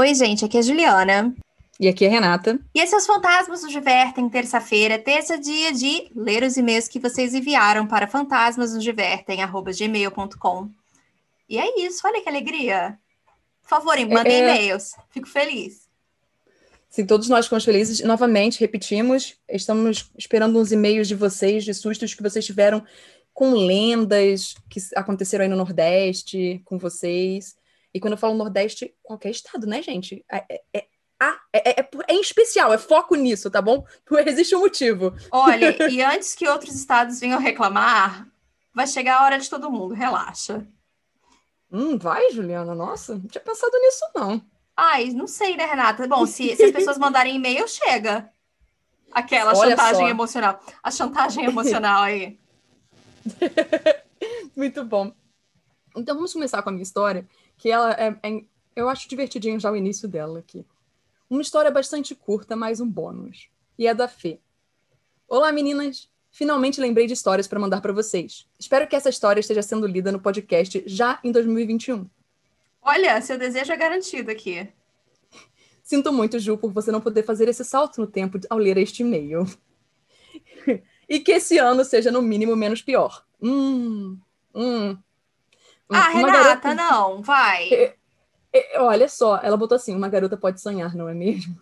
Oi, gente, aqui é a Juliana. E aqui é a Renata. E esses fantasmas nos divertem terça-feira, terça dia de ler os e-mails que vocês enviaram para fantasmasnosdivertem@gmail.com. E é isso, olha que alegria. Por favor, mandem é... e-mails. Fico feliz. Sim, todos nós ficamos felizes. Novamente, repetimos, estamos esperando uns e-mails de vocês, de sustos que vocês tiveram com lendas que aconteceram aí no Nordeste, com vocês. E quando eu falo Nordeste, qualquer estado, né, gente? É, é, é, é, é, é, em especial, é foco nisso, tá bom? Existe um motivo. Olha, e antes que outros estados venham reclamar, vai chegar a hora de todo mundo, relaxa. Hum, vai, Juliana? Nossa, não tinha pensado nisso, não. Ai, não sei, né, Renata? Bom, se, se as pessoas mandarem e-mail, chega. Aquela Olha chantagem só. emocional. A chantagem emocional aí. Muito bom. Então vamos começar com a minha história, que ela é, é, eu acho divertidinho já o início dela aqui. Uma história bastante curta, mais um bônus. E é da Fê. Olá, meninas! Finalmente lembrei de histórias para mandar para vocês. Espero que essa história esteja sendo lida no podcast já em 2021. Olha, seu desejo é garantido aqui. Sinto muito, Ju, por você não poder fazer esse salto no tempo ao ler este e-mail. e que esse ano seja, no mínimo, menos pior. Hum, hum. Ah, Renata, garota... não, vai. Olha só, ela botou assim: uma garota pode sonhar, não é mesmo?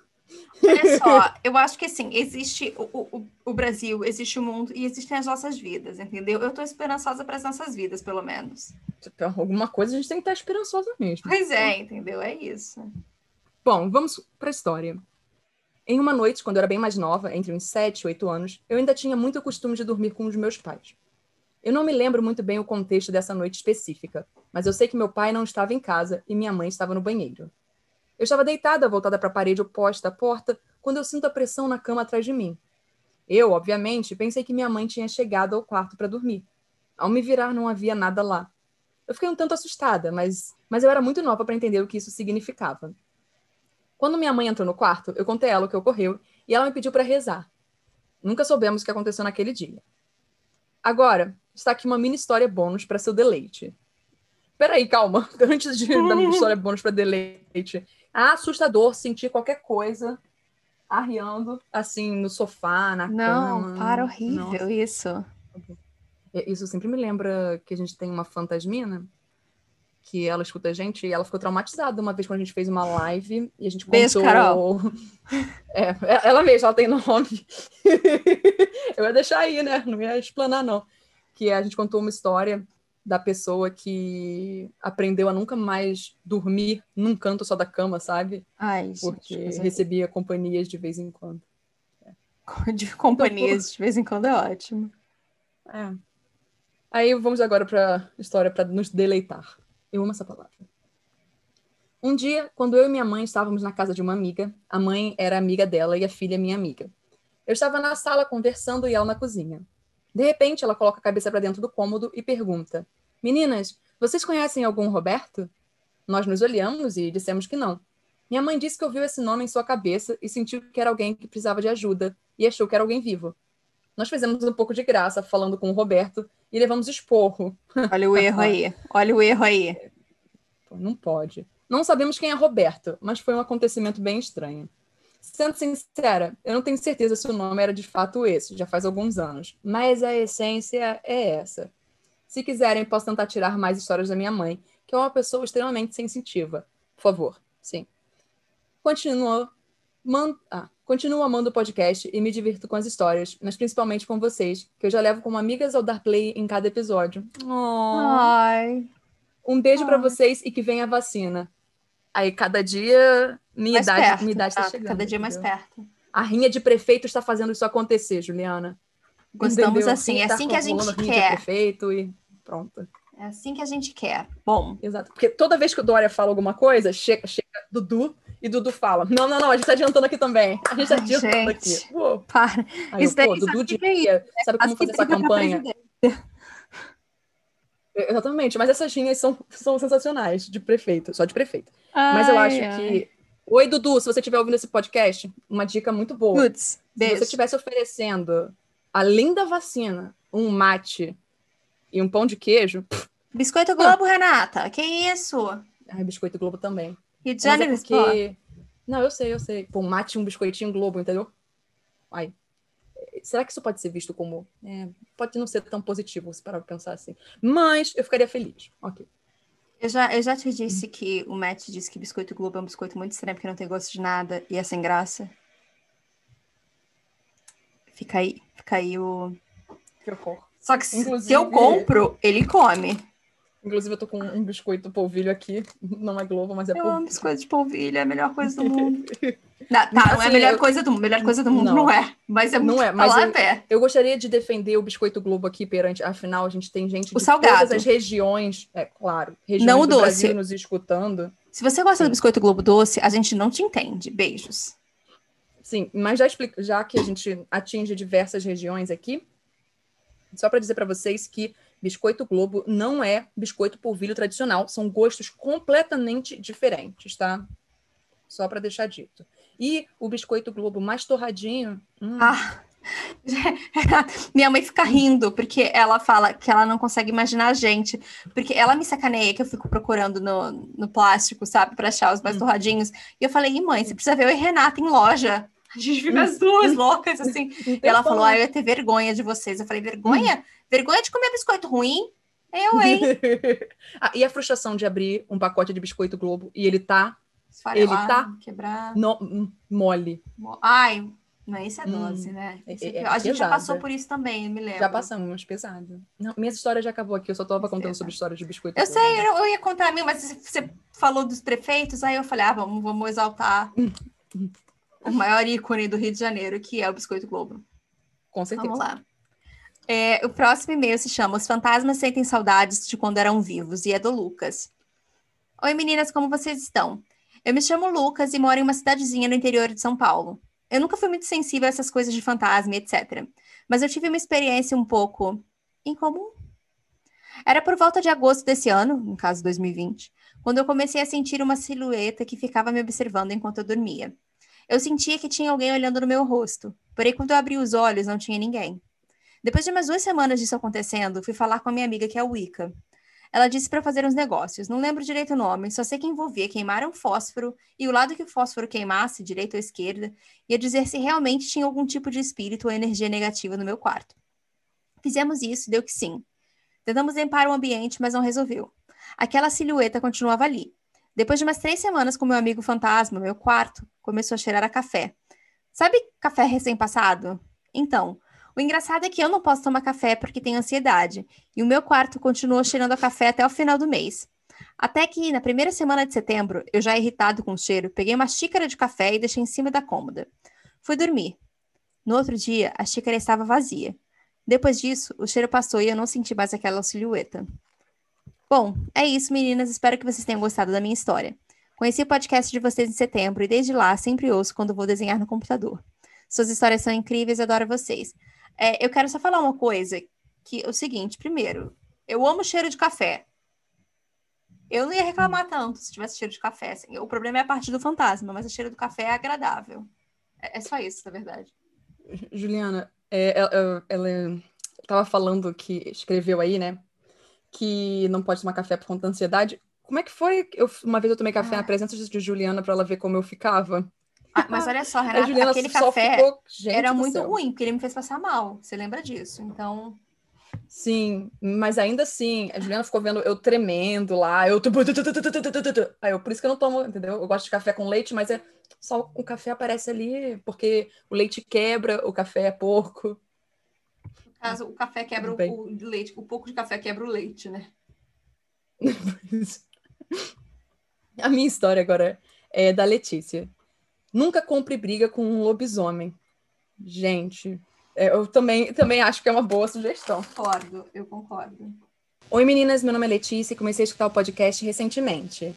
Olha só, eu acho que assim, existe o, o, o Brasil, existe o mundo e existem as nossas vidas, entendeu? Eu tô esperançosa para as nossas vidas, pelo menos. Alguma coisa a gente tem que estar esperançosa mesmo. Pois é, entendeu? É isso. Bom, vamos para a história. Em uma noite, quando eu era bem mais nova, entre uns 7 e 8 anos, eu ainda tinha muito costume de dormir com os meus pais. Eu não me lembro muito bem o contexto dessa noite específica, mas eu sei que meu pai não estava em casa e minha mãe estava no banheiro. Eu estava deitada, voltada para a parede oposta à porta, quando eu sinto a pressão na cama atrás de mim. Eu, obviamente, pensei que minha mãe tinha chegado ao quarto para dormir. Ao me virar, não havia nada lá. Eu fiquei um tanto assustada, mas, mas eu era muito nova para entender o que isso significava. Quando minha mãe entrou no quarto, eu contei a ela o que ocorreu e ela me pediu para rezar. Nunca soubemos o que aconteceu naquele dia. Agora, está aqui uma mini história bônus para seu deleite. Peraí, calma. Antes de dar uma história bônus para deleite. Assustador sentir qualquer coisa arriando, assim, no sofá, na Não, cama. Não, para, horrível Nossa. isso. É, isso sempre me lembra que a gente tem uma fantasmina que ela escuta a gente e ela ficou traumatizada uma vez quando a gente fez uma live e a gente contou... Beijo, Carol. É, ela mesma, ela tem nome. Eu ia deixar aí, né? Não ia explanar, não. Que a gente contou uma história da pessoa que aprendeu a nunca mais dormir num canto só da cama, sabe? Ai, Porque gente, recebia é... companhias de vez em quando. É. De companhias de vez em quando é ótimo. É. Aí vamos agora para a história para nos deleitar. Eu amo essa palavra. Um dia, quando eu e minha mãe estávamos na casa de uma amiga, a mãe era amiga dela e a filha minha amiga. Eu estava na sala conversando e ela na cozinha. De repente, ela coloca a cabeça para dentro do cômodo e pergunta: Meninas, vocês conhecem algum Roberto? Nós nos olhamos e dissemos que não. Minha mãe disse que ouviu esse nome em sua cabeça e sentiu que era alguém que precisava de ajuda e achou que era alguém vivo. Nós fizemos um pouco de graça falando com o Roberto e levamos esporro. Olha o erro aí. Olha o erro aí. Não pode. Não sabemos quem é Roberto, mas foi um acontecimento bem estranho. Sendo sincera, eu não tenho certeza se o nome era de fato esse, já faz alguns anos, mas a essência é essa. Se quiserem, posso tentar tirar mais histórias da minha mãe, que é uma pessoa extremamente sensitiva. Por favor, sim. Continua, man... ah, continuo amando o podcast e me divirto com as histórias, mas principalmente com vocês, que eu já levo como amigas ao dar play em cada episódio. Oh. Ai. Um beijo para vocês e que venha a vacina. Aí, cada dia, minha mais idade, perto, minha idade está tá? chegando. Cada dia entendeu? mais perto. A rinha de prefeito está fazendo isso acontecer, Juliana. Gostamos Entendeu? assim, é tá assim que a gente quer. Prefeito e pronto. É assim que a gente quer. Bom. Exato. Porque toda vez que o Dória fala alguma coisa, chega, chega Dudu e Dudu fala: Não, não, não, a gente tá adiantando aqui também. A gente tá adiantando gente, aqui. Uou. Para. Aí isso eu, pô, Dudu de é sabe como fazer essa campanha? Exatamente, mas essas linhas são, são sensacionais de prefeito, só de prefeito. Ai, mas eu acho ai. que. Oi, Dudu, se você estiver ouvindo esse podcast, uma dica muito boa. Puts, se você estivesse oferecendo além da vacina, um mate e um pão de queijo. Biscoito Globo, ah. Renata, que isso? Ai, biscoito Globo também. De Mas é porque... Não, eu sei, eu sei. Pô, mate um biscoitinho Globo, entendeu? Ai. Será que isso pode ser visto como... é, pode não ser tão positivo, se parar pra pensar assim. Mas eu ficaria feliz. Ok. Eu já, eu já te disse que o Matt disse que biscoito Globo é um biscoito muito estranho porque não tem gosto de nada e é sem graça. Fica aí, fica aí o. Que horror. Só que Inclusive- se eu compro, ele come. Inclusive, eu tô com um biscoito polvilho aqui. Não é Globo, mas é Eu amo polvilho. biscoito de polvilho, é a melhor coisa do mundo. Não, tá, não é a Assim, melhor eu- coisa do mundo. Melhor coisa do mundo não, Não. é. Mas é muito Não é, mas eu- a pé. Eu gostaria de defender o biscoito Globo aqui perante, afinal, a gente tem gente O de salgado. todas as regiões, é claro, regiões Não o do doce. Brasil nos escutando. Se você gosta do Sim. biscoito Globo doce, a gente não te entende. Beijos. Sim, mas já, explica, já que a gente atinge diversas regiões aqui, só para dizer para vocês que biscoito Globo não é biscoito polvilho tradicional, são gostos completamente diferentes, tá? Só para deixar dito. E o biscoito Globo mais torradinho, hum, Ah. Minha mãe fica rindo, porque ela fala que ela não consegue imaginar a gente. Porque ela me sacaneia que eu fico procurando no, no plástico, sabe, para achar os mais Hum. torradinhos. E eu falei, "Ih, mãe, você precisa ver eu e Renata em loja. A gente fica Hum. as duas loucas, assim. um E ela tempão. falou, ah, eu ia ter vergonha de vocês. Eu falei, vergonha? Vergonha de comer biscoito ruim? Eu, hein? Ah, e a frustração de abrir um pacote de biscoito Globo e ele tá Esfarelar, tá- quebrar. no- hum, mole. Ai, não, isso é Hum, dose, né? é- é é pior. a gente já pesada. passou por isso também, me lembro. Já passamos, pesado. Não, minha história já acabou aqui, eu só tava contando sobre histórias de biscoito Eu sei, eu, eu ia contar a mim, mas você falou dos prefeitos, aí eu falei, ah, vamos, vamos exaltar o maior ícone do Rio de Janeiro, que é o Biscoito Globo. Com certeza. Vamos lá. É, o próximo e-mail se chama Os Fantasmas Sentem Saudades de Quando Eram Vivos, e é do Lucas. Oi, meninas, como vocês estão? Eu me chamo Lucas e moro em uma cidadezinha no interior de São Paulo. Eu nunca fui muito sensível a essas coisas de fantasma, e etc. Mas eu tive uma experiência um pouco incomum. Era por volta de agosto desse ano, no caso 2020, quando eu comecei a sentir uma silhueta que ficava me observando enquanto eu dormia. Eu sentia que tinha alguém olhando no meu rosto, porém quando eu abri os olhos não tinha ninguém. Depois de umas duas semanas disso acontecendo, fui falar com a minha amiga que é a Wicca. Ela disse para fazer uns negócios, não lembro direito o nome, só sei que envolvia queimar um fósforo e o lado que o fósforo queimasse, direita ou esquerda, ia dizer se realmente tinha algum tipo de espírito ou energia negativa no meu quarto. Fizemos isso e deu que sim. Tentamos limpar o ambiente, mas não resolveu. Aquela silhueta continuava ali. Depois de umas três semanas com meu amigo fantasma, meu quarto começou a cheirar a café. Sabe café recém-passado? Então, o engraçado é que eu não posso tomar café porque tenho ansiedade, e o meu quarto continuou cheirando a café até o final do mês. Até que, na primeira semana de setembro, eu já irritado com o cheiro, peguei uma xícara de café e deixei em cima da cômoda. Fui dormir. No outro dia, a xícara estava vazia. Depois disso, o cheiro passou e eu não senti mais aquela silhueta. Bom, é isso, meninas. Espero que vocês tenham gostado da minha história. Conheci o podcast de vocês em setembro e desde lá sempre ouço quando vou desenhar no computador. Suas histórias são incríveis, adoro vocês. É, eu quero só falar uma coisa, que é o seguinte, primeiro, eu amo cheiro de café. Eu não ia reclamar tanto se tivesse cheiro de café. assim. O problema é a parte do fantasma, mas o cheiro do café é agradável. É, é só isso, na verdade. Juliana, é, ela, ela tava falando que escreveu aí, né? que não pode tomar café por conta da ansiedade. Como é que foi? Eu, uma vez eu tomei café ah. na presença de Juliana para ela ver como eu ficava. Ah, mas olha só, Renata, Juliana aquele café ficou... era muito céu. ruim, porque ele me fez passar mal. Você lembra disso? Então. Sim, mas ainda assim, a Juliana ficou vendo eu tremendo lá, eu. Aí eu, por isso que eu não tomo, entendeu? Eu gosto de café com leite, mas é só o café aparece ali, porque o leite quebra, o café é porco caso, o café quebra o, Bem. o leite, o pouco de café quebra o leite, né? A minha história agora é da Letícia. Nunca compre briga com um lobisomem. Gente, é, eu também, também acho que é uma boa sugestão. Concordo, eu concordo. Oi meninas, meu nome é Letícia e comecei a escutar o podcast recentemente.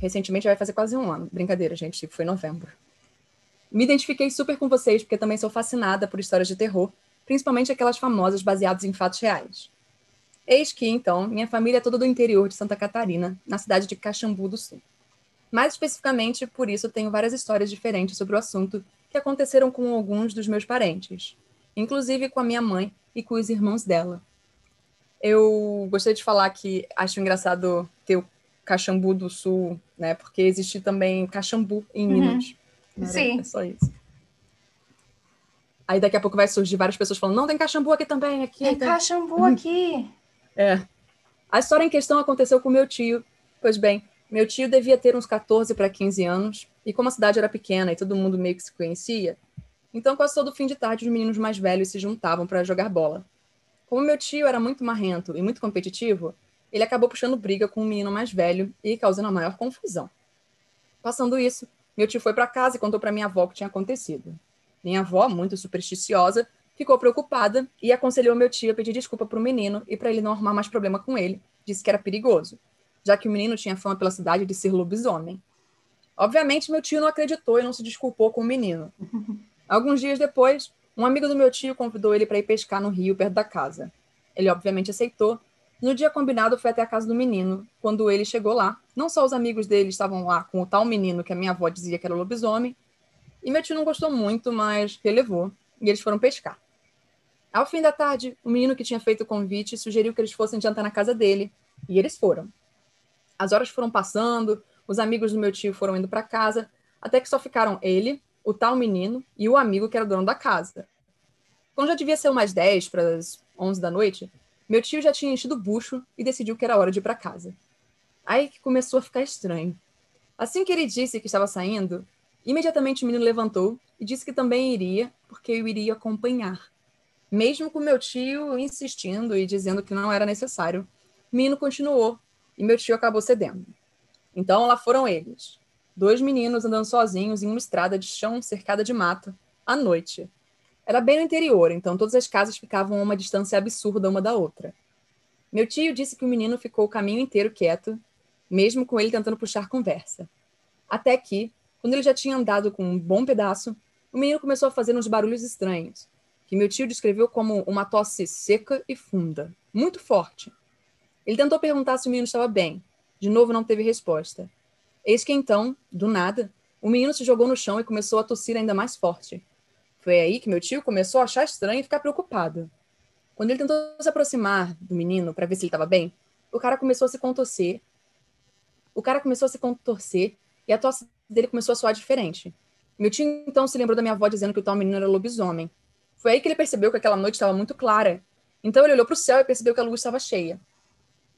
Recentemente vai fazer quase um ano. Brincadeira, gente, foi em novembro. Me identifiquei super com vocês porque também sou fascinada por histórias de terror, principalmente aquelas famosas baseadas em fatos reais. Eis que, então, minha família é toda do interior de Santa Catarina, na cidade de Caxambu do Sul. Mais especificamente, por isso, tenho várias histórias diferentes sobre o assunto que aconteceram com alguns dos meus parentes, inclusive com a minha mãe e com os irmãos dela. Eu gostaria de falar que acho engraçado ter o Caxambu do Sul, né? Porque existe também Caxambu em uhum. Minas. Sim. É só isso. Aí daqui a pouco vai surgir várias pessoas falando: não, tem Caxambu aqui também. Aqui, tem, tem... Caxambu aqui. É. A história em questão aconteceu com meu tio. Pois bem, meu tio devia ter uns 14 para 15 anos, e como a cidade era pequena e todo mundo meio que se conhecia, então quase todo fim de tarde os meninos mais velhos se juntavam para jogar bola. Como meu tio era muito marrento e muito competitivo, ele acabou puxando briga com um menino mais velho e causando a maior confusão. Passando isso, meu tio foi para casa e contou para minha avó o que tinha acontecido. Minha avó, muito supersticiosa, ficou preocupada e aconselhou meu tio a pedir desculpa para o menino e para ele não arrumar mais problema com ele. Disse que era perigoso, já que o menino tinha fama pela cidade de ser lobisomem. Obviamente, meu tio não acreditou e não se desculpou com o menino. Alguns dias depois, um amigo do meu tio convidou ele para ir pescar no rio perto da casa. Ele obviamente aceitou. No dia combinado, foi até a casa do menino. Quando ele chegou lá, não só os amigos dele estavam lá com o tal menino que a minha avó dizia que era lobisomem, e meu tio não gostou muito, mas relevou, e eles foram pescar. Ao fim da tarde, o menino que tinha feito o convite sugeriu que eles fossem jantar na casa dele, e eles foram. As horas foram passando, os amigos do meu tio foram indo para casa, até que só ficaram ele, o tal menino e o amigo que era dono da casa. Quando já devia ser umas 10 para as 11 da noite, meu tio já tinha enchido o bucho e decidiu que era hora de ir para casa. Aí que começou a ficar estranho. Assim que ele disse que estava saindo, imediatamente o menino levantou e disse que também iria, porque eu iria acompanhar. Mesmo com meu tio insistindo e dizendo que não era necessário, o menino continuou e meu tio acabou cedendo. Então lá foram eles, dois meninos andando sozinhos em uma estrada de chão cercada de mato, à noite. Era bem no interior, então todas as casas ficavam a uma distância absurda uma da outra. Meu tio disse que o menino ficou o caminho inteiro quieto, mesmo com ele tentando puxar conversa. Até que, quando ele já tinha andado com um bom pedaço, o menino começou a fazer uns barulhos estranhos, que meu tio descreveu como uma tosse seca e funda, muito forte. Ele tentou perguntar se o menino estava bem. De novo, não teve resposta. Eis que então, do nada, o menino se jogou no chão e começou a tossir ainda mais forte. Foi aí que meu tio começou a achar estranho e ficar preocupado. Quando ele tentou se aproximar do menino para ver se ele estava bem, o cara começou a se contorcer. O cara começou a se contorcer e a tosse dele começou a soar diferente. Meu tio então se lembrou da minha avó dizendo que o tal menino era lobisomem. Foi aí que ele percebeu que aquela noite estava muito clara. Então ele olhou para o céu e percebeu que a luz estava cheia.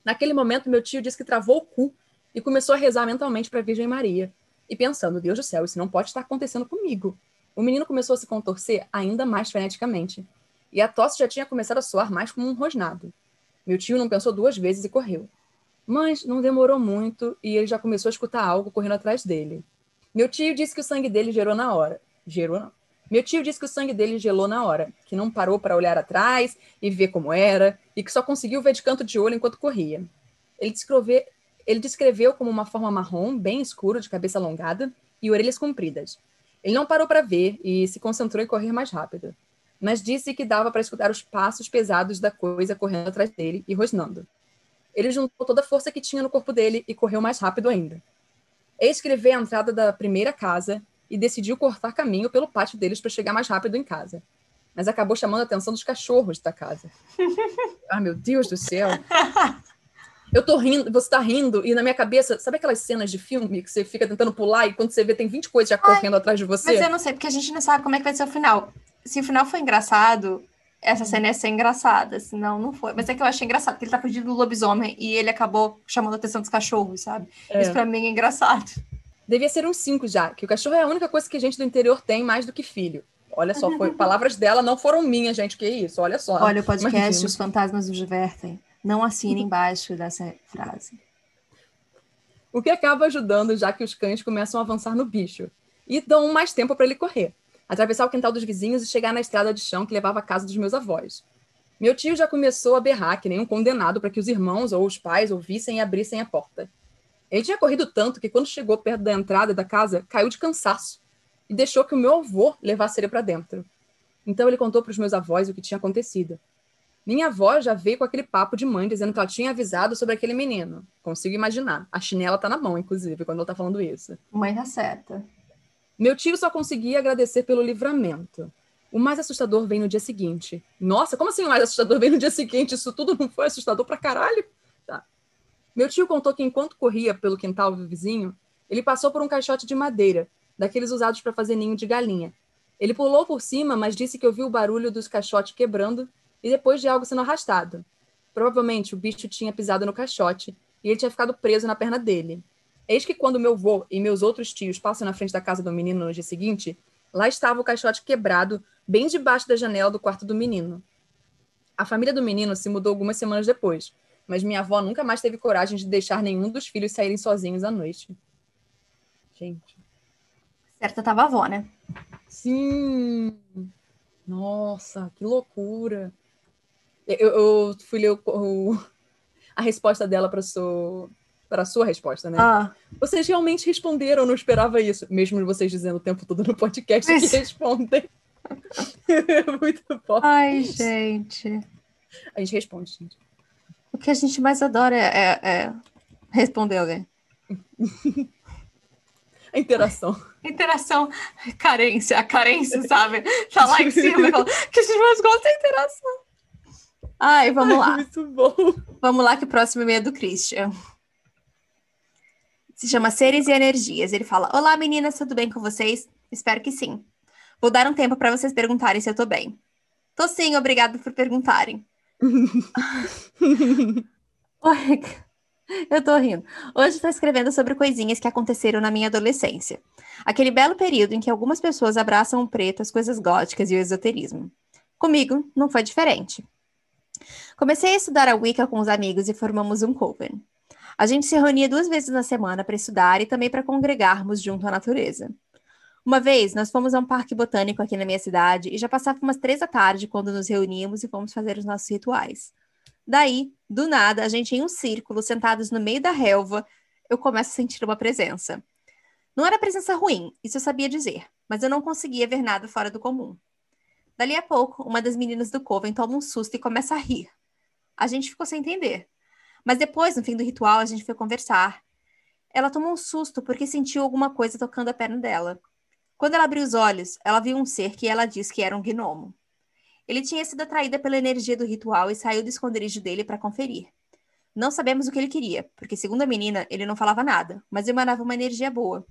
Naquele momento, meu tio disse que travou o cu e começou a rezar mentalmente para a Virgem Maria. E pensando, Deus do céu, isso não pode estar acontecendo comigo. O menino começou a se contorcer ainda mais freneticamente. E a tosse já tinha começado a soar mais como um rosnado. Meu tio não pensou duas vezes e correu. Mas não demorou muito e ele já começou a escutar algo correndo atrás dele. Meu tio disse que o sangue dele gerou na hora. Gerou não. Meu tio disse que o sangue dele gelou na hora, que não parou para olhar atrás e ver como era, e que só conseguiu ver de canto de olho enquanto corria. Ele, ele descreveu como uma forma marrom, bem escura, de cabeça alongada e orelhas compridas. Ele não parou para ver e se concentrou em correr mais rápido, mas disse que dava para escutar os passos pesados da coisa correndo atrás dele e rosnando. Ele juntou toda a força que tinha no corpo dele e correu mais rápido ainda. Eis que ele veio à entrada da primeira casa e decidiu cortar caminho pelo pátio deles para chegar mais rápido em casa. Mas acabou chamando a atenção dos cachorros da casa. ah, meu Deus do céu! Eu tô rindo, você tá rindo, e na minha cabeça, sabe aquelas cenas de filme que você fica tentando pular e quando você vê tem 20 coisas já correndo Ai, atrás de você? Mas eu não sei, porque a gente não sabe como é que vai ser o final. Se o final foi engraçado, essa cena ia ser engraçada, senão não foi. Mas é que eu achei engraçado, porque ele tá fugindo do lobisomem e ele acabou chamando a atenção dos cachorros, sabe? É. Isso pra mim é engraçado. Devia ser uns cinco já, que o cachorro é a única coisa que a gente do interior tem mais do que filho. Olha só, foi, palavras dela não foram minhas, gente, que isso, olha só. Olha, o podcast Imagina. Os Fantasmas nos Divertem. Não assine embaixo dessa frase. O que acaba ajudando, já que os cães começam a avançar no bicho. E dão mais tempo para ele correr, atravessar o quintal dos vizinhos e chegar na estrada de chão que levava à casa dos meus avós. Meu tio já começou a berrar que nem um condenado para que os irmãos ou os pais ouvissem e abrissem a porta. Ele tinha corrido tanto que quando chegou perto da entrada da casa, caiu de cansaço e deixou que o meu avô levasse ele para dentro. Então ele contou para os meus avós o que tinha acontecido. Minha avó já veio com aquele papo de mãe dizendo que ela tinha avisado sobre aquele menino. Consigo imaginar. A chinela tá na mão, inclusive, quando ela tá falando isso. Mãe tá certa. Meu tio só conseguia agradecer pelo livramento. O mais assustador vem no dia seguinte. Nossa, como assim o mais assustador vem no dia seguinte? Isso tudo não foi assustador pra caralho? Tá. Meu tio contou que enquanto corria pelo quintal do vizinho, ele passou por um caixote de madeira, daqueles usados para fazer ninho de galinha. Ele pulou por cima, mas disse que ouviu o barulho dos caixotes quebrando e depois de algo sendo arrastado. Provavelmente o bicho tinha pisado no caixote e ele tinha ficado preso na perna dele. Eis que quando meu avô e meus outros tios passam na frente da casa do menino no dia seguinte, lá estava o caixote quebrado, bem debaixo da janela do quarto do menino. A família do menino se mudou algumas semanas depois, mas minha avó nunca mais teve coragem de deixar nenhum dos filhos saírem sozinhos à noite. Gente. Certa tava a avó, né? Sim! Nossa, que loucura! Eu, eu fui ler o, o, a resposta dela para sua, para a sua resposta, né? Ah. Vocês realmente responderam, eu não esperava isso. Mesmo vocês dizendo o tempo todo no podcast que respondem. Muito bom. Ai, gente. A gente responde, gente. O que a gente mais adora é, é, é responder alguém. A interação. Interação, carência, a carência, sabe? Tá lá em cima e fala que a gente mais gosta é interação. Ai, vamos lá. Muito bom. Vamos lá, que o próximo e-mail é do Christian. Se chama Seres e Energias. Ele fala: Olá, meninas, tudo bem com vocês? Espero que sim. Vou dar um tempo para vocês perguntarem se eu tô bem. Tô sim, obrigado por perguntarem. Oi, eu tô rindo. Hoje estou escrevendo sobre coisinhas que aconteceram na minha adolescência. Aquele belo período em que algumas pessoas abraçam o preto, as coisas góticas e o esoterismo. Comigo, não foi diferente. Comecei a estudar a Wicca com os amigos e formamos um coven. A gente se reunia duas vezes na semana para estudar e também para congregarmos junto à natureza. Uma vez, nós fomos a um parque botânico aqui na minha cidade e já passava umas três da tarde quando nos reuníamos e fomos fazer os nossos rituais. Daí, do nada, a gente em um círculo, sentados no meio da relva, eu começo a sentir uma presença. Não era presença ruim, isso eu sabia dizer, mas eu não conseguia ver nada fora do comum. Dali a pouco, uma das meninas do Coven toma um susto e começa a rir. A gente ficou sem entender. Mas depois, no fim do ritual, a gente foi conversar. Ela tomou um susto porque sentiu alguma coisa tocando a perna dela. Quando ela abriu os olhos, ela viu um ser que ela disse que era um gnomo. Ele tinha sido atraída pela energia do ritual e saiu do esconderijo dele para conferir. Não sabemos o que ele queria, porque, segundo a menina, ele não falava nada, mas emanava uma energia boa.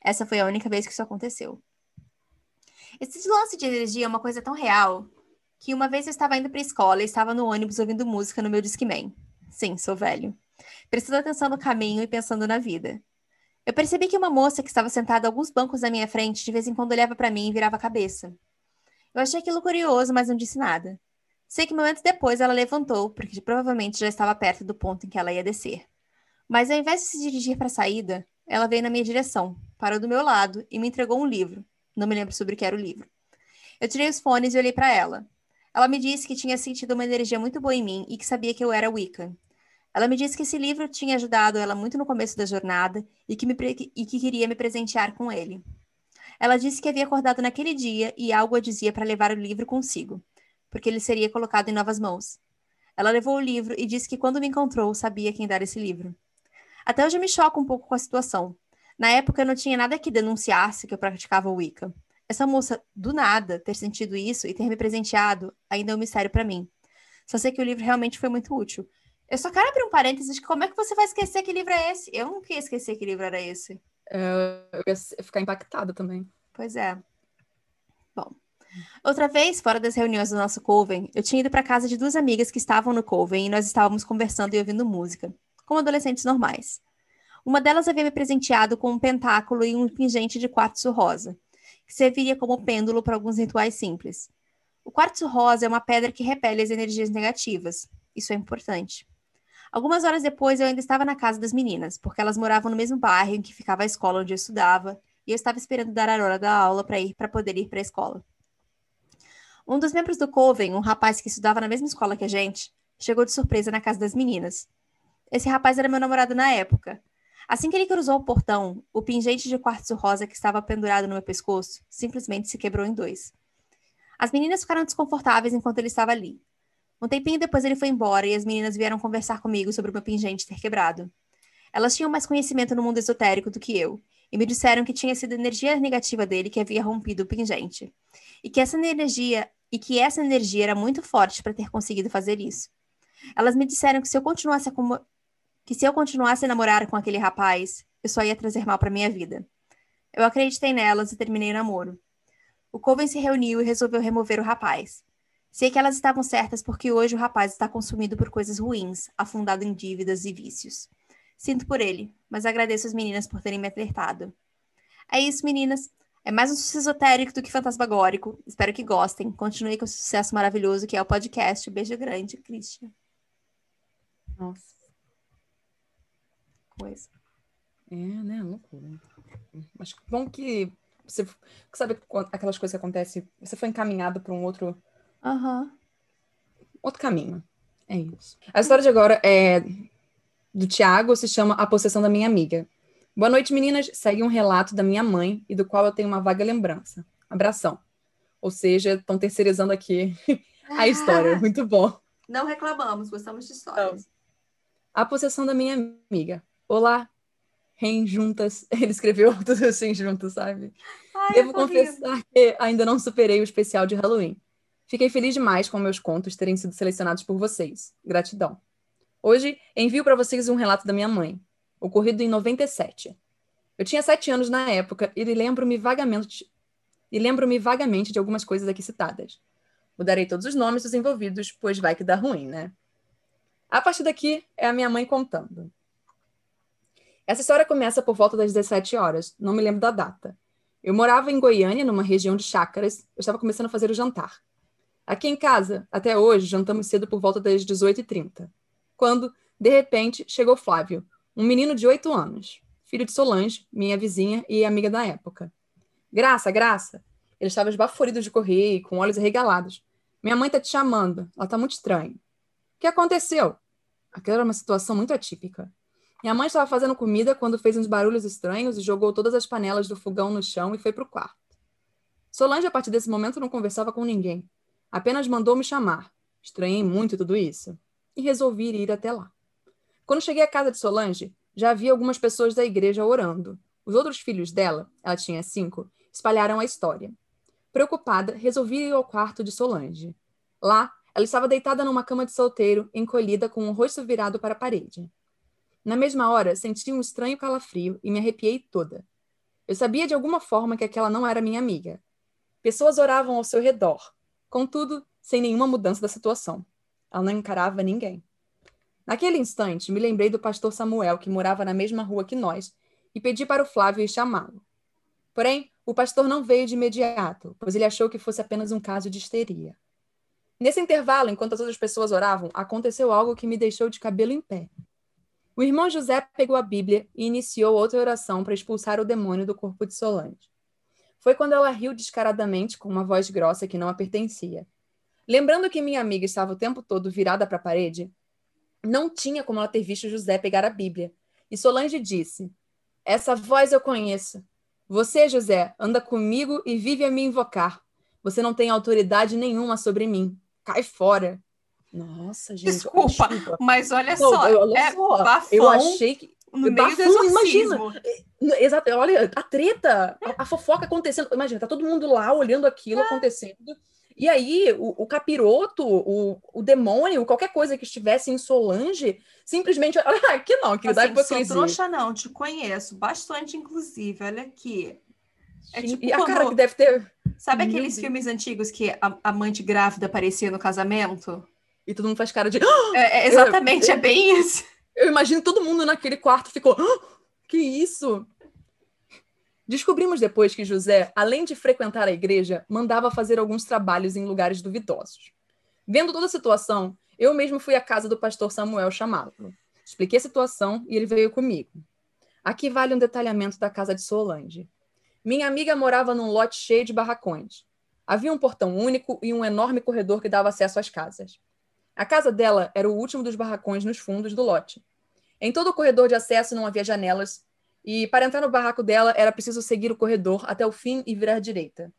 Essa foi a única vez que isso aconteceu. Esse lance de energia é uma coisa tão real que uma vez eu estava indo para a escola e estava no ônibus ouvindo música no meu Discman. Sim, sou velho. Prestando atenção no caminho e pensando na vida. Eu percebi que uma moça que estava sentada a alguns bancos à minha frente de vez em quando olhava para mim e virava a cabeça. Eu achei aquilo curioso, mas não disse nada. Sei que momentos depois ela levantou, porque provavelmente já estava perto do ponto em que ela ia descer. Mas ao invés de se dirigir para a saída, ela veio na minha direção, parou do meu lado e me entregou um livro. Não me lembro sobre o que era o livro. Eu tirei os fones e olhei para ela. Ela me disse que tinha sentido uma energia muito boa em mim e que sabia que eu era Wicca. Ela me disse que esse livro tinha ajudado ela muito no começo da jornada e que, me, e que queria me presentear com ele. Ela disse que havia acordado naquele dia e algo a dizia para levar o livro consigo, porque ele seria colocado em novas mãos. Ela levou o livro e disse que quando me encontrou sabia quem dar esse livro. Até hoje me choco um pouco com a situação, na época, eu não tinha nada que denunciasse que eu praticava o Wicca. Essa moça, do nada, ter sentido isso e ter me presenteado ainda é um mistério para mim. Só sei que o livro realmente foi muito útil. Eu só quero abrir um parênteses de como é que você vai esquecer que livro é esse? Eu não queria esquecer que livro era esse. É, eu ia ficar impactada também. Pois é. Bom. Outra vez, fora das reuniões do nosso Coven, eu tinha ido para casa de duas amigas que estavam no Coven e nós estávamos conversando e ouvindo música, como adolescentes normais. Uma delas havia me presenteado com um pentáculo e um pingente de quartzo rosa, que serviria como pêndulo para alguns rituais simples. O quartzo rosa é uma pedra que repele as energias negativas. Isso é importante. Algumas horas depois, eu ainda estava na casa das meninas, porque elas moravam no mesmo bairro em que ficava a escola onde eu estudava, e eu estava esperando dar a hora da aula para ir para poder ir para a escola. Um dos membros do Coven, um rapaz que estudava na mesma escola que a gente, chegou de surpresa na casa das meninas. Esse rapaz era meu namorado na época, Assim que ele cruzou o portão, o pingente de quartzo rosa que estava pendurado no meu pescoço simplesmente se quebrou em dois. As meninas ficaram desconfortáveis enquanto ele estava ali. Um tempinho depois ele foi embora e as meninas vieram conversar comigo sobre o meu pingente ter quebrado. Elas tinham mais conhecimento no mundo esotérico do que eu, e me disseram que tinha sido a energia negativa dele que havia rompido o pingente. E que essa energia e que essa energia era muito forte para ter conseguido fazer isso. Elas me disseram que se eu continuasse que se eu continuasse a namorar com aquele rapaz, eu só ia trazer mal para minha vida. Eu acreditei nelas e terminei o namoro. O Coven se reuniu e resolveu remover o rapaz. Sei que elas estavam certas porque hoje o rapaz está consumido por coisas ruins, afundado em dívidas e vícios. Sinto por ele, mas agradeço as meninas por terem me alertado. É isso, meninas. É mais um sucesso esotérico do que fantasmagórico. Espero que gostem. Continue com o sucesso maravilhoso que é o podcast. beijo grande, Christian. Nossa. Coisa. É, né? Loucura. Mas bom que você sabe aquelas coisas que acontecem, você foi encaminhado para um outro uhum. outro caminho. É isso. A história de agora é do Tiago, se chama A Possessão da Minha Amiga. Boa noite, meninas. Segue um relato da minha mãe e do qual eu tenho uma vaga lembrança. Abração. Ou seja, estão terceirizando aqui a história. Muito bom. Não reclamamos, gostamos de histórias. A possessão da minha amiga. Olá, Rem juntas. Ele escreveu tudo assim junto, sabe? Ai, Devo confessar que ainda não superei o especial de Halloween. Fiquei feliz demais com meus contos terem sido selecionados por vocês. Gratidão. Hoje envio para vocês um relato da minha mãe, ocorrido em 97. Eu tinha sete anos na época e lembro-me vagamente e lembro-me vagamente de algumas coisas aqui citadas. Mudarei todos os nomes dos envolvidos, pois vai que dá ruim, né? A partir daqui é a minha mãe contando. Essa história começa por volta das 17 horas, não me lembro da data. Eu morava em Goiânia, numa região de chácaras, eu estava começando a fazer o jantar. Aqui em casa, até hoje, jantamos cedo por volta das 18h30. Quando, de repente, chegou Flávio, um menino de 8 anos, filho de Solange, minha vizinha e amiga da época. Graça, Graça! Ele estava esbaforido de correr com olhos arregalados. Minha mãe está te chamando, ela está muito estranha. O que aconteceu? Aquela era uma situação muito atípica. Minha mãe estava fazendo comida quando fez uns barulhos estranhos e jogou todas as panelas do fogão no chão e foi para o quarto. Solange, a partir desse momento, não conversava com ninguém. Apenas mandou me chamar. Estranhei muito tudo isso e resolvi ir até lá. Quando cheguei à casa de Solange, já havia algumas pessoas da igreja orando. Os outros filhos dela, ela tinha cinco, espalharam a história. Preocupada, resolvi ir ao quarto de Solange. Lá, ela estava deitada numa cama de solteiro, encolhida com o rosto virado para a parede. Na mesma hora, senti um estranho calafrio e me arrepiei toda. Eu sabia de alguma forma que aquela não era minha amiga. Pessoas oravam ao seu redor, contudo, sem nenhuma mudança da situação. Ela não encarava ninguém. Naquele instante, me lembrei do pastor Samuel, que morava na mesma rua que nós, e pedi para o Flávio ir chamá-lo. Porém, o pastor não veio de imediato, pois ele achou que fosse apenas um caso de histeria. Nesse intervalo, enquanto as outras pessoas oravam, aconteceu algo que me deixou de cabelo em pé. O irmão José pegou a Bíblia e iniciou outra oração para expulsar o demônio do corpo de Solange. Foi quando ela riu descaradamente com uma voz grossa que não a pertencia. Lembrando que minha amiga estava o tempo todo virada para a parede, não tinha como ela ter visto José pegar a Bíblia. E Solange disse: Essa voz eu conheço. Você, José, anda comigo e vive a me invocar. Você não tem autoridade nenhuma sobre mim. Cai fora. Nossa, gente. Desculpa, desculpa. mas olha só. olha é só. Bafão eu achei que. No meio imagina. Exato, olha, a treta, a, a, fofoca acontecendo. Imagina, tá todo mundo lá olhando aquilo é. acontecendo. E aí, o, o capiroto, o, o demônio, qualquer coisa que estivesse em Solange, simplesmente. Olha aqui não, que assim, dá hipocrisia. Sou trouxa, não, te conheço bastante, inclusive. Olha aqui. É tipo e a quando... cara que deve ter. Sabe aqueles filmes antigos que a amante grávida aparecia no casamento? E todo mundo faz cara de. É, é, exatamente, é bem isso. Eu imagino todo mundo naquele quarto ficou. Que isso? Descobrimos depois que José, além de frequentar a igreja, mandava fazer alguns trabalhos em lugares duvidosos. Vendo toda a situação, eu mesmo fui à casa do pastor Samuel chamá-lo. Expliquei a situação e ele veio comigo. Aqui vale um detalhamento da casa de Solange. Minha amiga morava num lote cheio de barracões. Havia um portão único e um enorme corredor que dava acesso às casas. A casa dela era o último dos barracões nos fundos do lote. Em todo o corredor de acesso não havia janelas, e para entrar no barraco dela era preciso seguir o corredor até o fim e virar direita.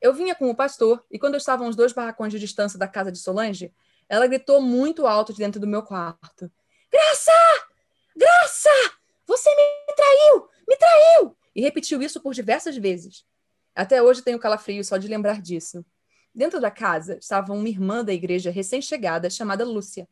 Eu vinha com o pastor, e quando eu estava a uns dois barracões de distância da casa de Solange, ela gritou muito alto de dentro do meu quarto: Graça! Graça! Você me traiu! Me traiu! E repetiu isso por diversas vezes. Até hoje tenho calafrio só de lembrar disso. Dentro da casa estava uma irmã da igreja recém-chegada chamada Lúcia.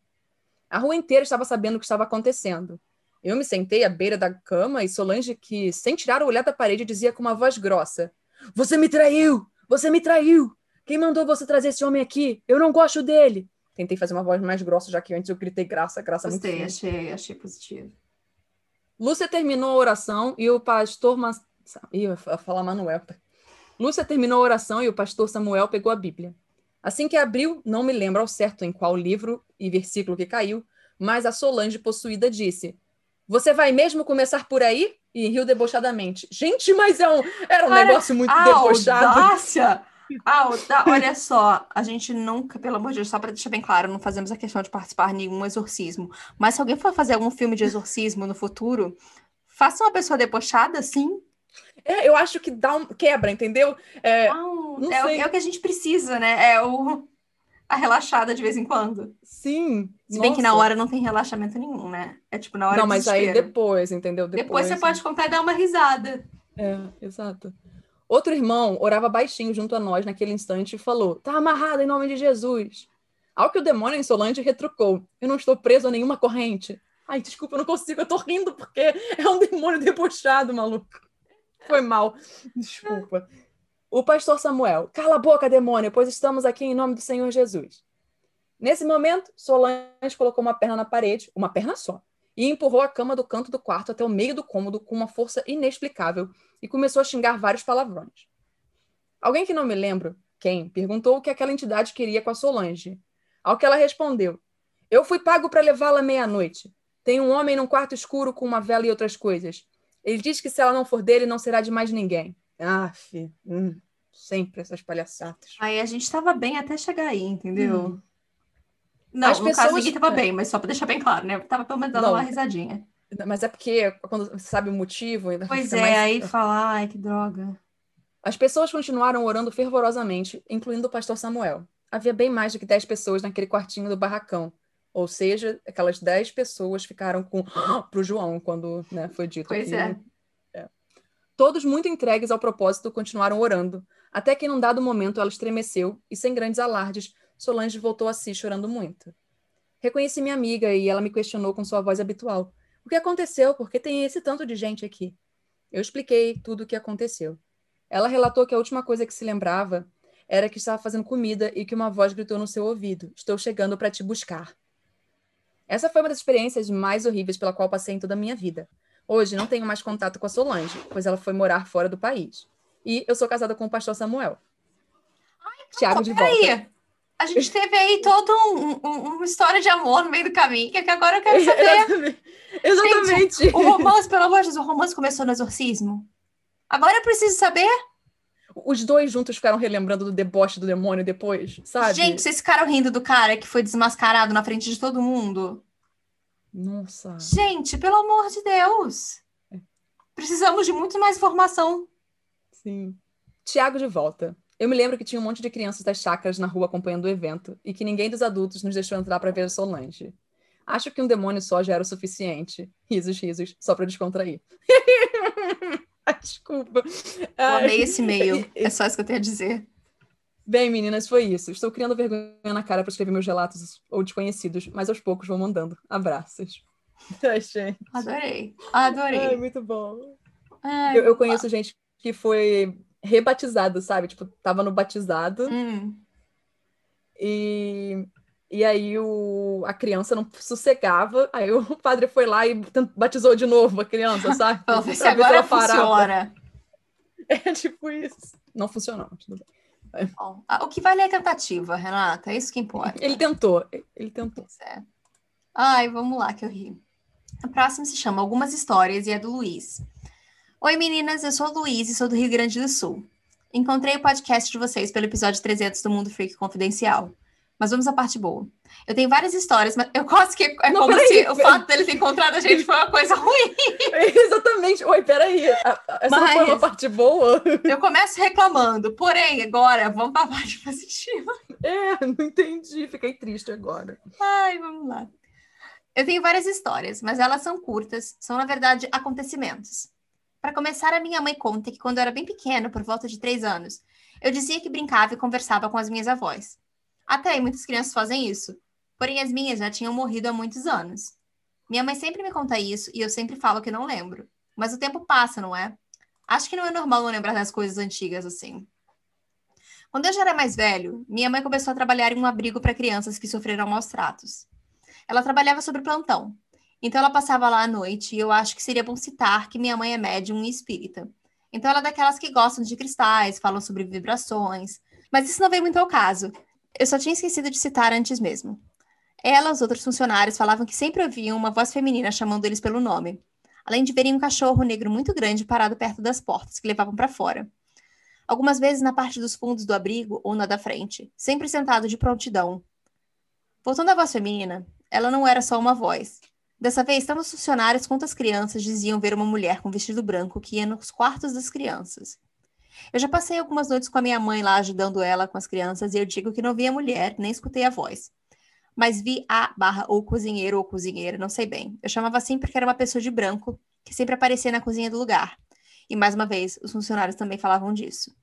A rua inteira estava sabendo o que estava acontecendo. Eu me sentei à beira da cama e Solange, que, sem tirar o olhar da parede, dizia com uma voz grossa: Você me traiu! Você me traiu! Quem mandou você trazer esse homem aqui? Eu não gosto dele! Tentei fazer uma voz mais grossa, já que antes eu gritei graça, graça Gostei, muito. achei, achei positivo. Lúcia terminou a oração e o pastor. Mas... Ih, eu ia falar Manuel. Lúcia terminou a oração e o pastor Samuel pegou a Bíblia. Assim que abriu, não me lembro ao certo em qual livro e versículo que caiu, mas a Solange possuída disse: Você vai mesmo começar por aí? E riu debochadamente. Gente, mas é um, era um negócio muito a debochado. Audácia! A auda- Olha só, a gente nunca, pelo amor de Deus, só para deixar bem claro, não fazemos a questão de participar de nenhum exorcismo. Mas se alguém for fazer algum filme de exorcismo no futuro, faça uma pessoa debochada, sim. É, eu acho que dá um quebra, entendeu? É, Não, não é, é o que a gente precisa, né? É o, a relaxada de vez em quando. sim. Se bem que na nossa. hora não tem relaxamento nenhum, né? É tipo na hora Não, mas aí depois, entendeu? Depois você pode contar e dar uma risada. É, exato. Outro irmão orava baixinho junto a nós naquele instante e falou: Tá amarrado em nome de Jesus. Ao que o demônio em Solange retrucou: Eu não estou preso a nenhuma corrente. Ai, desculpa, eu não consigo, eu tô rindo porque é um demônio debochado, maluco. Foi mal. Desculpa. O pastor Samuel: Cala a boca, demônio, pois estamos aqui em nome do Senhor Jesus. Nesse momento, Solange colocou uma perna na parede, uma perna só, e empurrou a cama do canto do quarto até o meio do cômodo com uma força inexplicável e começou a xingar vários palavrões. Alguém que não me lembro quem perguntou o que aquela entidade queria com a Solange. Ao que ela respondeu: Eu fui pago para levá-la meia-noite. Tem um homem num quarto escuro com uma vela e outras coisas. Ele diz que se ela não for dele, não será de mais ninguém. Ah, fi, hum, sempre essas palhaçadas. Aí a gente tava bem até chegar aí, entendeu? Hum. Não, As no caso pessoas- ninguém tava é. bem, mas só pra deixar bem claro, né? Tava pelo menos dando Não. uma risadinha. Mas é porque quando você sabe o motivo, Pois é, mais- aí fala, ai, que droga. As pessoas continuaram orando fervorosamente, incluindo o pastor Samuel. Havia bem mais do que 10 pessoas naquele quartinho do barracão. Ou seja, aquelas 10 pessoas ficaram com pro João quando né, foi dito Pois que- é. Todos muito entregues ao propósito continuaram orando, até que num dado momento ela estremeceu e, sem grandes alardes, Solange voltou a si chorando muito. Reconheci minha amiga e ela me questionou com sua voz habitual. O que aconteceu? Por que tem esse tanto de gente aqui? Eu expliquei tudo o que aconteceu. Ela relatou que a última coisa que se lembrava era que estava fazendo comida e que uma voz gritou no seu ouvido: Estou chegando para te buscar. Essa foi uma das experiências mais horríveis pela qual passei em toda a minha vida. Hoje não tenho mais contato com a Solange, pois ela foi morar fora do país. E eu sou casada com o pastor Samuel. Tiago de volta. Peraí, a gente teve aí toda um, um- uma história de amor no meio do caminho, que é que agora eu quero saber. Exatamente. O romance, pelo amor de Deus, o romance começou no exorcismo? Agora eu preciso saber. Os dois juntos ficaram relembrando do deboche do demônio depois, sabe? Gente, vocês ficaram rindo do cara que foi desmascarado na frente de todo mundo? Nossa. Gente, pelo amor de Deus. Precisamos de muito mais informação. Sim. Tiago de volta. Eu me lembro que tinha um monte de crianças das chácaras na rua acompanhando o evento e que ninguém dos adultos nos deixou entrar para ver a Solange. Acho que um demônio só já era o suficiente. Risos, risos, só para descontrair. Ai, Desculpa. Eu Ai. amei esse e-mail. É só isso que eu tenho a dizer. Bem, meninas, foi isso. Estou criando vergonha na cara para escrever meus relatos ou desconhecidos, mas aos poucos vou mandando. Abraços. Ai, gente. Adorei. Ai, Adorei. muito bom. Ai, Eu, eu conheço gente que foi rebatizado, sabe? Tipo, tava no batizado hum, e, e aí o, a criança não sossegava. Aí o padre foi lá e batizou de novo a criança, sabe? Vamos ver se agora funciona. É tipo isso. Não funcionou. tudo bem. Bom, ah, o que vale é a tentativa, Renata. É isso que importa. Ele tentou, ele tentou. É. Ai, vamos lá, que eu ri. A próxima se chama Algumas Histórias e é do Luiz. Oi, meninas, eu sou o Luiz e sou do Rio Grande do Sul. Encontrei o podcast de vocês pelo episódio 300 do Mundo Freak Confidencial. Mas vamos à parte boa. Eu tenho várias histórias, mas eu gosto que é Não, como se o fato dele ter encontrado a gente foi uma coisa ruim. Exatamente. Oi, peraí. Essa não foi uma Mas- parte boa? Eu começo reclamando, porém, agora vamos para a parte positiva. É, não entendi. Fiquei triste agora. Ai, vamos lá. Eu tenho várias histórias, mas elas são curtas, são, na verdade, acontecimentos. Para começar, a minha mãe conta que quando eu era bem pequena, por volta de três anos, eu dizia que brincava e conversava com as minhas avós. Até aí, muitas crianças fazem isso. Porém, as minhas já tinham morrido há muitos anos. Minha mãe sempre me conta isso e eu sempre falo que não lembro. Mas o tempo passa, não é? Acho que não é normal não lembrar das coisas antigas assim. Quando eu já era mais velho, minha mãe começou a trabalhar em um abrigo para crianças que sofreram maus tratos. Ela trabalhava sobre plantão, então ela passava lá à noite e eu acho que seria bom citar que minha mãe é médium e espírita. Então ela é daquelas que gostam de cristais, falam sobre vibrações, mas isso não veio muito ao caso. Eu só tinha esquecido de citar antes mesmo. Ela e os outros funcionários falavam que sempre ouviam uma voz feminina chamando eles pelo nome, além de verem um cachorro negro muito grande parado perto das portas que levavam para fora. Algumas vezes na parte dos fundos do abrigo ou na da frente, sempre sentado de prontidão. Voltando à voz feminina, ela não era só uma voz. Dessa vez, tanto os funcionários quanto as crianças diziam ver uma mulher com vestido branco que ia nos quartos das crianças. Eu já passei algumas noites com a minha mãe lá ajudando ela com as crianças e eu digo que não vi a mulher, nem escutei a voz mas vi a barra ou cozinheiro ou cozinheira, não sei bem. Eu chamava assim porque era uma pessoa de branco que sempre aparecia na cozinha do lugar. E mais uma vez, os funcionários também falavam disso.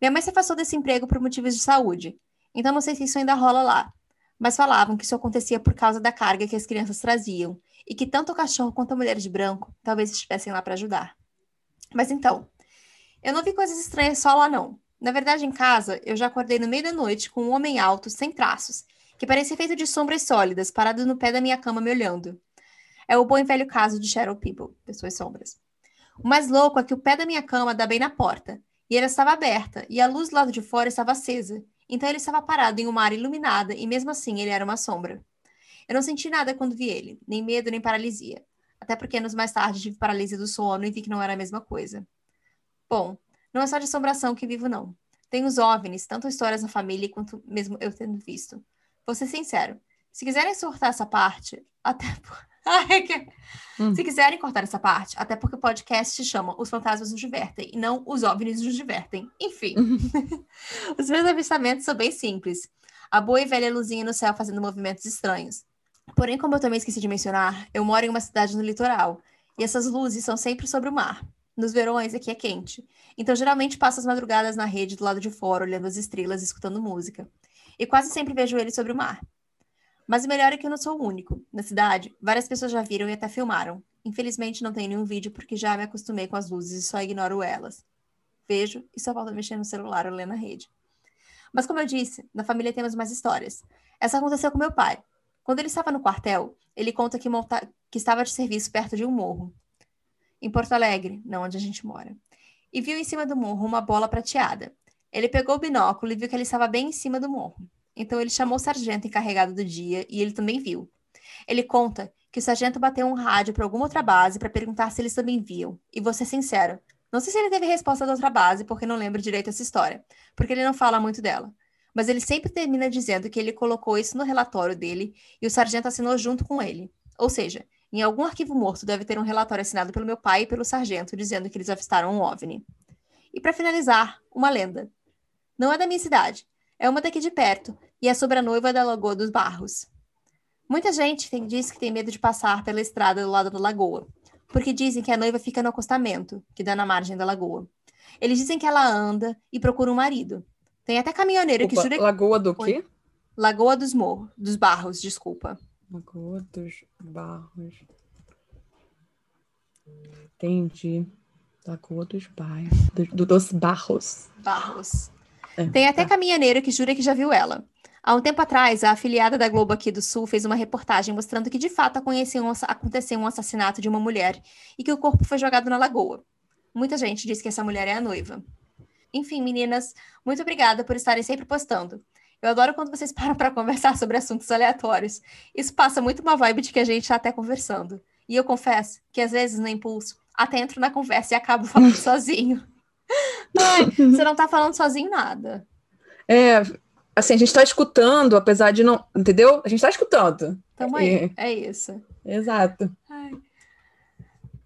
Minha mãe se afastou desse emprego por motivos de saúde, então não sei se isso ainda rola lá. Mas falavam que isso acontecia por causa da carga que as crianças traziam e que tanto o cachorro quanto a mulher de branco talvez estivessem lá para ajudar. Mas então, eu não vi coisas estranhas só lá não. Na verdade, em casa, eu já acordei no meio da noite com um homem alto, sem traços, que parecia feito de sombras sólidas, parado no pé da minha cama me olhando. É o bom e velho caso de Shadow People, pessoas sombras. O mais louco é que o pé da minha cama dá bem na porta, e ela estava aberta, e a luz do lado de fora estava acesa. Então ele estava parado em uma área iluminada, e mesmo assim ele era uma sombra. Eu não senti nada quando vi ele, nem medo nem paralisia. Até porque anos mais tarde tive paralisia do sono e vi que não era a mesma coisa. Bom, não é só de assombração que vivo, não. Tem os OVNIs, tanto histórias na família quanto mesmo eu tendo visto. Vou ser sincero. Se quiserem cortar essa parte, até. hum. Se quiserem cortar essa parte, até porque o podcast se chama Os Fantasmas nos Divertem e não Os OVNIs nos Divertem. Enfim. Os meus avistamentos são bem simples. A boa e velha luzinha no céu fazendo movimentos estranhos. Porém, como eu também esqueci de mencionar, eu moro em uma cidade no litoral e essas luzes são sempre sobre o mar. Nos verões aqui é quente, então geralmente passo as madrugadas na rede do lado de fora, olhando as estrelas e escutando música e quase sempre vejo ele sobre o mar. Mas o melhor é que eu não sou o único. Na cidade, várias pessoas já viram e até filmaram. Infelizmente não tenho nenhum vídeo porque já me acostumei com as luzes e só ignoro elas. Vejo e só volto a mexer no celular ou ler na rede. Mas como eu disse, na família temos mais histórias. Essa aconteceu com meu pai. Quando ele estava no quartel, ele conta que, monta... que estava de serviço perto de um morro. Em Porto Alegre, não onde a gente mora. E viu em cima do morro uma bola prateada. Ele pegou o binóculo e viu que ele estava bem em cima do morro. Então ele chamou o sargento encarregado do dia e ele também viu. Ele conta que o sargento bateu um rádio para alguma outra base para perguntar se eles também viam. E vou ser sincero, não sei se ele teve resposta da outra base, porque não lembro direito essa história, porque ele não fala muito dela. Mas ele sempre termina dizendo que ele colocou isso no relatório dele e o sargento assinou junto com ele. Ou seja, em algum arquivo morto deve ter um relatório assinado pelo meu pai e pelo sargento dizendo que eles avistaram um OVNI. E para finalizar, uma lenda. Não é da minha cidade, é uma daqui de perto, e é sobre a noiva da Lagoa dos Barros. Muita gente tem, diz que tem medo de passar pela estrada do lado da lagoa, porque dizem que a noiva fica no acostamento, que dá na margem da lagoa. Eles dizem que ela anda e procura um marido. Tem até caminhoneiro Opa, que jura. Lagoa do quê? Lagoa dos Morros, dos Barros, desculpa. Lagoa dos Barros. Entendi. Lagoa dos Barros. Do, dos Barros. Barros. É, Tem até tá. caminhoneiro que jura que já viu ela. Há um tempo atrás, a afiliada da Globo aqui do Sul fez uma reportagem mostrando que de fato aconteceu um assassinato de uma mulher e que o corpo foi jogado na lagoa. Muita gente diz que essa mulher é a noiva. Enfim, meninas, muito obrigada por estarem sempre postando. Eu adoro quando vocês param para conversar sobre assuntos aleatórios. Isso passa muito uma vibe de que a gente está até conversando. E eu confesso que às vezes, no impulso, até entro na conversa e acabo falando sozinho. Ai, você não tá falando sozinho nada. É, assim, a gente tá escutando, apesar de não. Entendeu? A gente tá escutando. Tamo aí, é, é isso. Exato. Ai.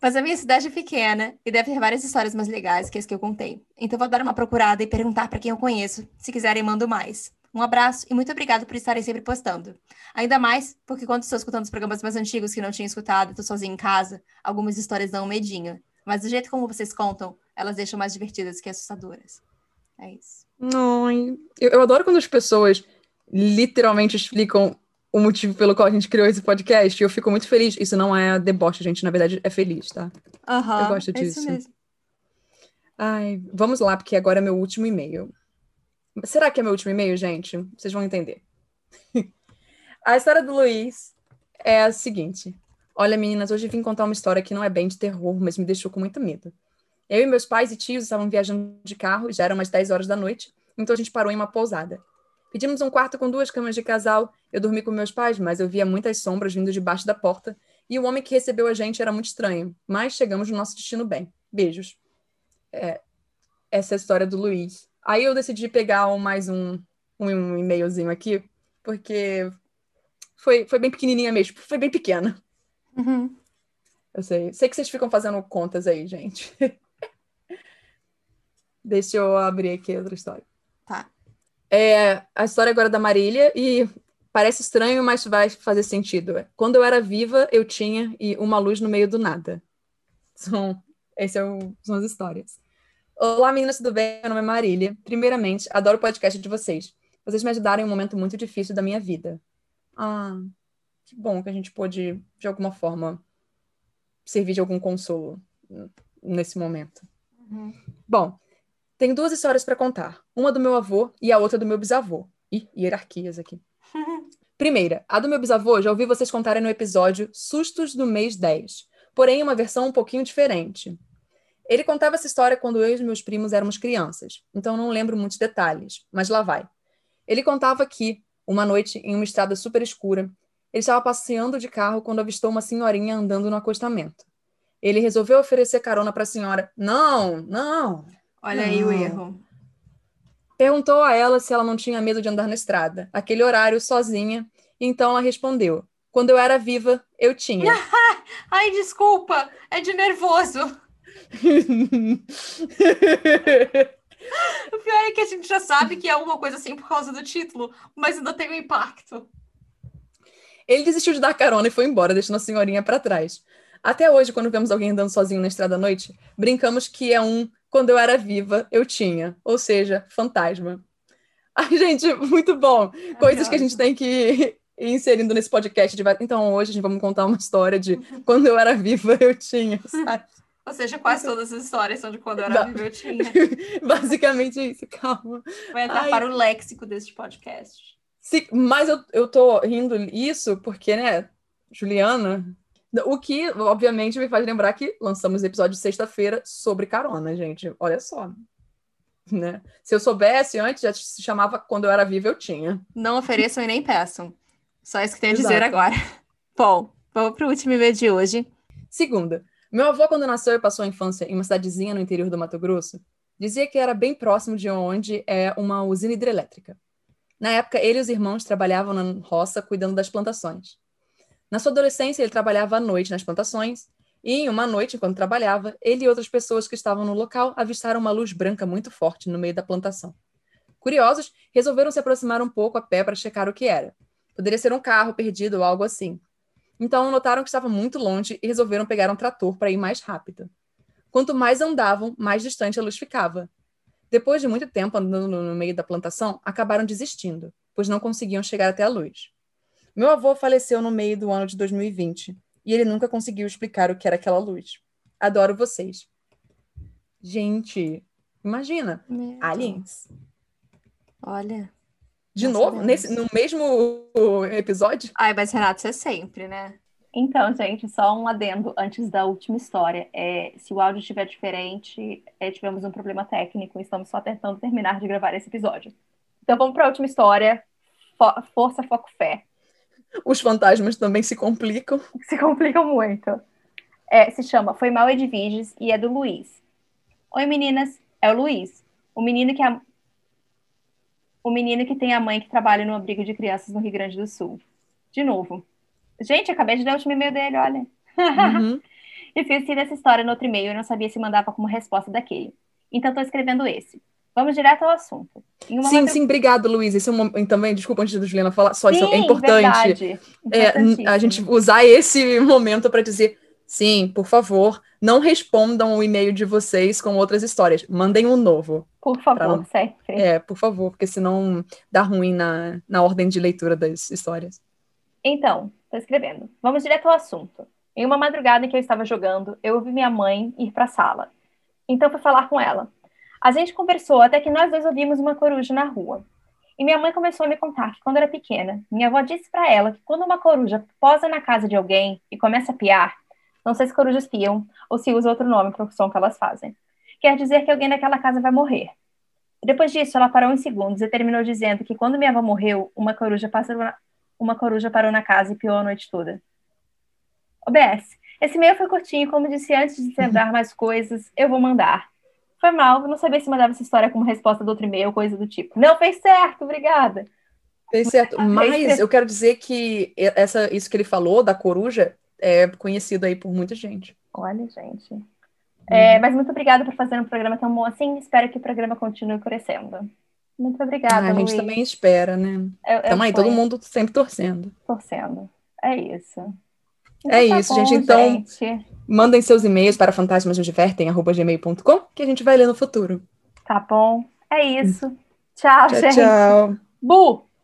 Mas a minha cidade é pequena e deve ter várias histórias mais legais que as que eu contei. Então vou dar uma procurada e perguntar para quem eu conheço. Se quiserem, mando mais. Um abraço e muito obrigado por estarem sempre postando. Ainda mais porque quando estou escutando os programas mais antigos que não tinha escutado, estou sozinha em casa, algumas histórias dão um medinho. Mas do jeito como vocês contam, elas deixam mais divertidas que assustadoras. É isso. Ai, eu, eu adoro quando as pessoas literalmente explicam o motivo pelo qual a gente criou esse podcast. E eu fico muito feliz. Isso não é deboche, gente. Na verdade, é feliz, tá? Aham, eu gosto é disso. isso mesmo. Ai, vamos lá, porque agora é meu último e-mail. Será que é meu último e-mail, gente? Vocês vão entender. a história do Luiz é a seguinte. Olha, meninas, hoje vim contar uma história que não é bem de terror, mas me deixou com muito medo. Eu e meus pais e tios estavam viajando de carro, já eram umas 10 horas da noite, então a gente parou em uma pousada. Pedimos um quarto com duas camas de casal. Eu dormi com meus pais, mas eu via muitas sombras vindo debaixo da porta, e o homem que recebeu a gente era muito estranho, mas chegamos no nosso destino bem. Beijos. É, essa é a história do Luiz. Aí eu decidi pegar um, mais um, um, um e-mailzinho aqui, porque foi, foi bem pequenininha mesmo, foi bem pequena. Uhum. Eu sei. Sei que vocês ficam fazendo contas aí, gente. Deixa eu abrir aqui outra história. Tá. É a história agora da Marília e parece estranho, mas vai fazer sentido. Quando eu era viva, eu tinha e uma luz no meio do nada. São, essas são as histórias. Olá, meninas, tudo bem? Meu nome é Marília. Primeiramente, adoro o podcast de vocês. Vocês me ajudaram em um momento muito difícil da minha vida. Ah, que bom que a gente pôde, de alguma forma, servir de algum consolo nesse momento. Uhum. Bom, tenho duas histórias para contar. Uma do meu avô e a outra do meu bisavô. Ih, hierarquias aqui. Primeira, a do meu bisavô, já ouvi vocês contarem no episódio Sustos do Mês 10, porém uma versão um pouquinho diferente. Ele contava essa história quando eu e meus primos éramos crianças, então não lembro muitos detalhes, mas lá vai. Ele contava que, uma noite, em uma estrada super escura, ele estava passeando de carro quando avistou uma senhorinha andando no acostamento. Ele resolveu oferecer carona para a senhora. Não, não. Olha aí o erro. Perguntou a ela se ela não tinha medo de andar na estrada, aquele horário, sozinha. Então ela respondeu: Quando eu era viva, eu tinha. Ai, desculpa, é de nervoso. O pior é que a gente já sabe que é alguma coisa assim por causa do título, mas ainda tem um impacto. Ele desistiu de dar carona e foi embora, deixando a senhorinha para trás. Até hoje, quando vemos alguém andando sozinho na estrada à noite, brincamos que é um quando eu era viva, eu tinha, ou seja, fantasma. Ai, gente, muito bom. Coisas que a gente tem que ir inserindo nesse podcast. De... Então, hoje a gente vamos contar uma história de quando eu era viva, eu tinha, sabe? Ou seja, quase todas as histórias são de quando eu era viva, eu tinha. Basicamente isso, calma. Vai entrar Ai. para o léxico deste podcast. Mas eu, eu tô rindo isso porque, né, Juliana, o que, obviamente, me faz lembrar que lançamos episódio sexta-feira sobre carona, gente. Olha só. Né? Se eu soubesse antes, já se chamava Quando Eu Era Viva, eu tinha. Não ofereçam e nem peçam. Só isso que tenho a dizer agora. Bom, vamos para o último e-mail de hoje. Segunda, meu avô, quando nasceu e passou a infância em uma cidadezinha no interior do Mato Grosso, dizia que era bem próximo de onde é uma usina hidrelétrica. Na época, ele e os irmãos trabalhavam na roça cuidando das plantações. Na sua adolescência, ele trabalhava à noite nas plantações, e em uma noite, enquanto trabalhava, ele e outras pessoas que estavam no local avistaram uma luz branca muito forte no meio da plantação. Curiosos, resolveram se aproximar um pouco a pé para checar o que era. Poderia ser um carro perdido ou algo assim. Então notaram que estava muito longe e resolveram pegar um trator para ir mais rápido. Quanto mais andavam, mais distante a luz ficava. Depois de muito tempo andando no meio da plantação, acabaram desistindo, pois não conseguiam chegar até a luz. Meu avô faleceu no meio do ano de 2020 e ele nunca conseguiu explicar o que era aquela luz. Adoro vocês. Gente, imagina, aliens. Olha. De Nossa, novo, nesse, no mesmo episódio? Ai, mas Renato, você é sempre, né? Então, gente, só um adendo antes da última história. É, se o áudio estiver diferente, é, tivemos um problema técnico, estamos só tentando terminar de gravar esse episódio. Então vamos para a última história. Fo- Força, foco, fé. Os fantasmas também se complicam. Se complicam muito. É, se chama Foi Mal Edviges e é do Luiz. Oi, meninas. É o Luiz. O menino que a... O menino que tem a mãe que trabalha no abrigo de crianças no Rio Grande do Sul. De novo. Gente, acabei de dar o último e-mail dele, olha. Uhum. Esqueci dessa história no outro e-mail e não sabia se mandava como resposta daquele. Então estou escrevendo esse. Vamos direto ao assunto. Sim, sim, obrigado, Luiz. Esse é um momento também, desculpa antes da Juliana falar, só isso é Sim, importante. verdade. É, a gente usar esse momento para dizer, sim, por favor, não respondam o e-mail de vocês com outras histórias. Mandem um novo. Por favor, pra sempre. É, por favor, porque senão dá ruim na, na ordem de leitura das histórias. Então, tô escrevendo. Vamos direto ao assunto. Em uma madrugada em que eu estava jogando, eu ouvi minha mãe ir para a sala. Então fui falar com ela. A gente conversou até que nós dois ouvimos uma coruja na rua. E minha mãe começou a me contar que quando era pequena, minha avó disse para ela que quando uma coruja posa na casa de alguém e começa a piar, não sei se corujas piam ou se usa outro nome para o som que elas fazem, quer dizer que alguém daquela casa vai morrer. Depois disso, ela parou em segundos e terminou dizendo que quando minha avó morreu, uma coruja, passou na... uma coruja parou na casa e piou a noite toda. OBS. Esse e-mail foi curtinho, como disse antes de lembrar mais coisas, eu vou mandar. Foi mal, não sabia se mandava essa história como resposta do outro e-mail, coisa do tipo. Não, fez certo, obrigada. Fez certo, mas eu quero dizer que essa, isso que ele falou da coruja é conhecido aí por muita gente. Olha, gente. Uhum. É, mas muito obrigada por fazer um programa tão bom assim. Espero que o programa continue crescendo. Muito obrigada, ah, A gente Luiz. também espera, né? Então aí, todo mundo sempre torcendo. Torcendo. É isso. Então, é tá isso, bom, gente. Então, gente. mandem seus e-mails para fantasmasnosdivertem.gmail.com que a gente vai ler no futuro. Tá bom. É isso. Tchau, tchau gente. Tchau. Bu!